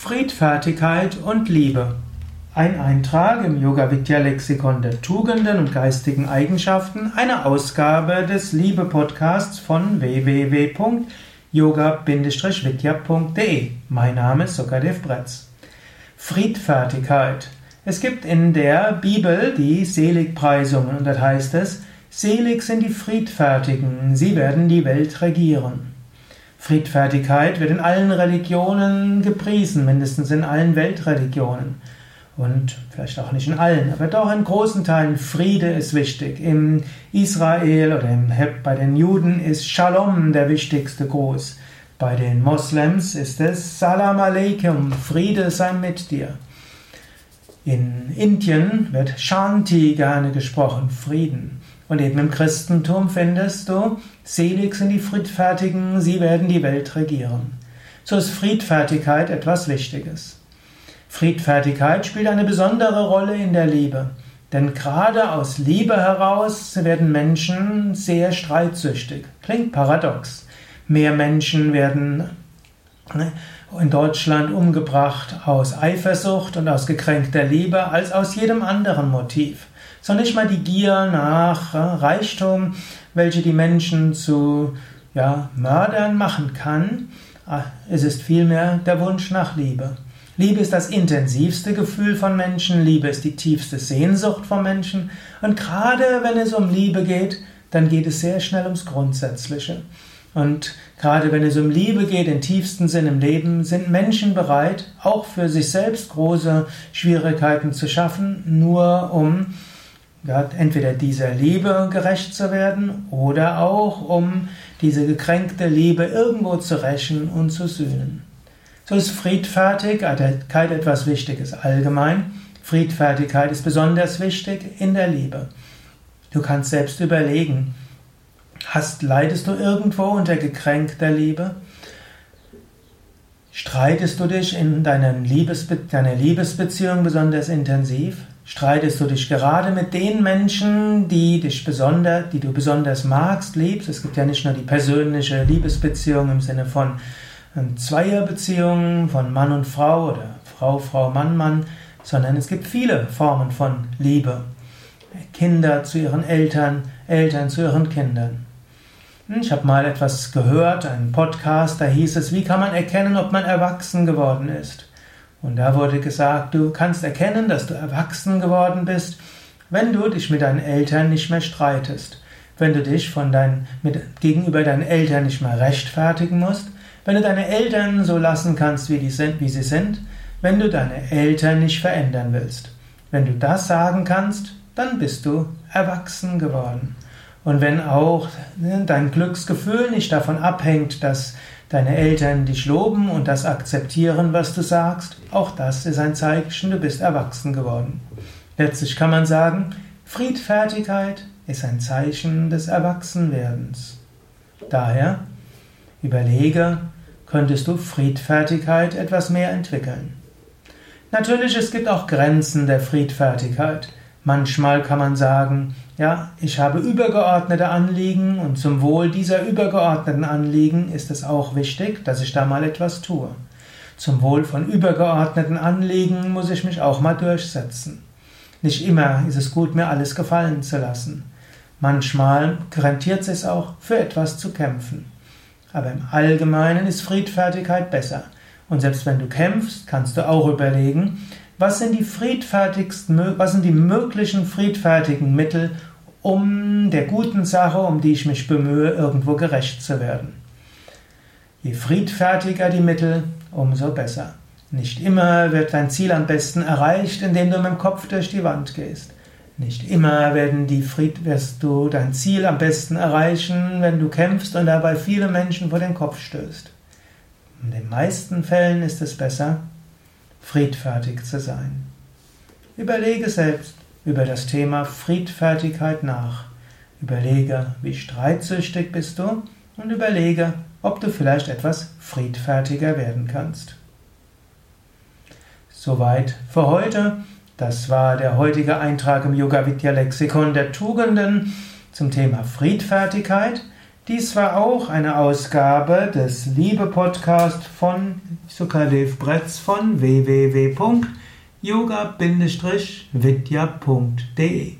Friedfertigkeit und Liebe. Ein Eintrag im Yoga Vidya Lexikon der Tugenden und geistigen Eigenschaften, eine Ausgabe des Liebe Podcasts von www.yoga-vidya.de. Mein Name ist Sukadev Bretz. Friedfertigkeit. Es gibt in der Bibel die Seligpreisungen und das heißt es, Selig sind die Friedfertigen, sie werden die Welt regieren. Friedfertigkeit wird in allen Religionen gepriesen, mindestens in allen Weltreligionen. Und vielleicht auch nicht in allen, aber doch in großen Teilen Friede ist wichtig. Im Israel oder im, bei den Juden ist Shalom der wichtigste Gruß. Bei den Moslems ist es Salam Aleikum, Friede sei mit dir. In Indien wird Shanti gerne gesprochen, Frieden. Und eben im Christentum findest du, selig sind die Friedfertigen, sie werden die Welt regieren. So ist Friedfertigkeit etwas Wichtiges. Friedfertigkeit spielt eine besondere Rolle in der Liebe. Denn gerade aus Liebe heraus werden Menschen sehr streitsüchtig. Klingt paradox. Mehr Menschen werden ne, in Deutschland umgebracht aus Eifersucht und aus gekränkter Liebe als aus jedem anderen Motiv sondern nicht mal die Gier nach Reichtum, welche die Menschen zu ja, Mördern machen kann. Ah, es ist vielmehr der Wunsch nach Liebe. Liebe ist das intensivste Gefühl von Menschen, Liebe ist die tiefste Sehnsucht von Menschen und gerade wenn es um Liebe geht, dann geht es sehr schnell ums Grundsätzliche. Und gerade wenn es um Liebe geht, im tiefsten Sinn im Leben, sind Menschen bereit, auch für sich selbst große Schwierigkeiten zu schaffen, nur um ja, entweder dieser Liebe gerecht zu werden oder auch um diese gekränkte Liebe irgendwo zu rächen und zu sühnen. So ist Friedfertigkeit etwas Wichtiges allgemein. Friedfertigkeit ist besonders wichtig in der Liebe. Du kannst selbst überlegen, hast, leidest du irgendwo unter gekränkter Liebe? Streitest du dich in deiner, Liebesbe deiner Liebesbeziehung besonders intensiv? Streitest du dich gerade mit den Menschen, die dich besonders, die du besonders magst, liebst? Es gibt ja nicht nur die persönliche Liebesbeziehung im Sinne von ähm, Zweierbeziehungen, von Mann und Frau oder Frau, Frau, Mann, Mann, sondern es gibt viele Formen von Liebe. Kinder zu ihren Eltern, Eltern zu ihren Kindern. Hm, ich habe mal etwas gehört, einen Podcast, da hieß es, wie kann man erkennen, ob man erwachsen geworden ist? Und da wurde gesagt, du kannst erkennen, dass du erwachsen geworden bist, wenn du dich mit deinen Eltern nicht mehr streitest, wenn du dich von dein, mit, gegenüber deinen Eltern nicht mehr rechtfertigen musst, wenn du deine Eltern so lassen kannst, wie, die sind, wie sie sind, wenn du deine Eltern nicht verändern willst. Wenn du das sagen kannst, dann bist du erwachsen geworden. Und wenn auch ne, dein Glücksgefühl nicht davon abhängt, dass deine Eltern dich loben und das akzeptieren, was du sagst, auch das ist ein Zeichen, du bist erwachsen geworden. Letztlich kann man sagen, Friedfertigkeit ist ein Zeichen des Erwachsenwerdens. Daher überlege, könntest du Friedfertigkeit etwas mehr entwickeln. Natürlich, es gibt auch Grenzen der Friedfertigkeit. Manchmal kann man sagen, ja, ich habe übergeordnete Anliegen und zum Wohl dieser übergeordneten Anliegen ist es auch wichtig, dass ich da mal etwas tue. Zum Wohl von übergeordneten Anliegen muss ich mich auch mal durchsetzen. Nicht immer ist es gut, mir alles gefallen zu lassen. Manchmal rentiert es auch, für etwas zu kämpfen. Aber im Allgemeinen ist Friedfertigkeit besser. Und selbst wenn du kämpfst, kannst du auch überlegen, was sind die friedfertigsten, was sind die möglichen friedfertigen Mittel, um der guten Sache, um die ich mich bemühe, irgendwo gerecht zu werden? Je friedfertiger die Mittel, umso besser. Nicht immer wird dein Ziel am besten erreicht, indem du mit dem Kopf durch die Wand gehst. Nicht immer werden die Fried wirst du dein Ziel am besten erreichen, wenn du kämpfst und dabei viele Menschen vor den Kopf stößt. In den meisten Fällen ist es besser, friedfertig zu sein. Überlege selbst über das Thema Friedfertigkeit nach. Überlege, wie streitsüchtig bist du und überlege, ob du vielleicht etwas friedfertiger werden kannst. Soweit für heute. Das war der heutige Eintrag im Yoga Vidya Lexikon der Tugenden zum Thema Friedfertigkeit. Dies war auch eine Ausgabe des Liebe-Podcast von Sukadev Bretz von www.yoga-vidya.de